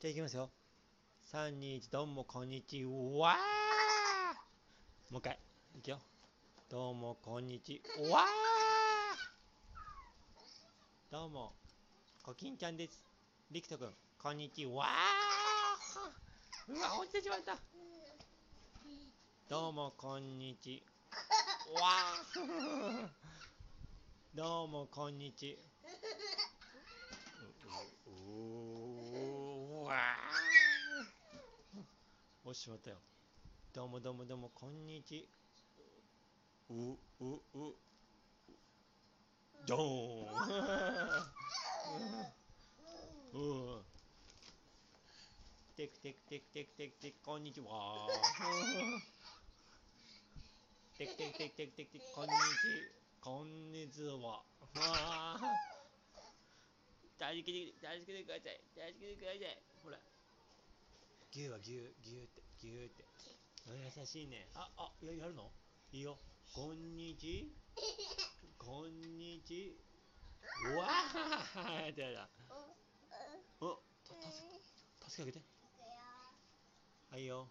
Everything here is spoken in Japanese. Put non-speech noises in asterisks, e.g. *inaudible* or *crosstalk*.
じゃあいきますよ。3、2、1、どうもこんにちは。もう一回。いくよ。どうもこんにちは。どうも、コキンちゃんです。りくとくん、こんにちは。うわ、落ちてしまった。どうもこんにちは。*laughs* どうもこんにちうううわー落ちてしまったよ。どうもどうもどうもこんにち。ううう。ドーン。*laughs* うん。テクテクテクテクテクテクこんにちは。テクテクテクテクテクテクこんにちこんにちは。助け *laughs* て助けてください。助けてください。ほらギューはギューギューってギューって。優しいね。ああややるの？いいよ。こんにち。*laughs* こんにち。わー。やったやったおた助け助けてあげて。はいよ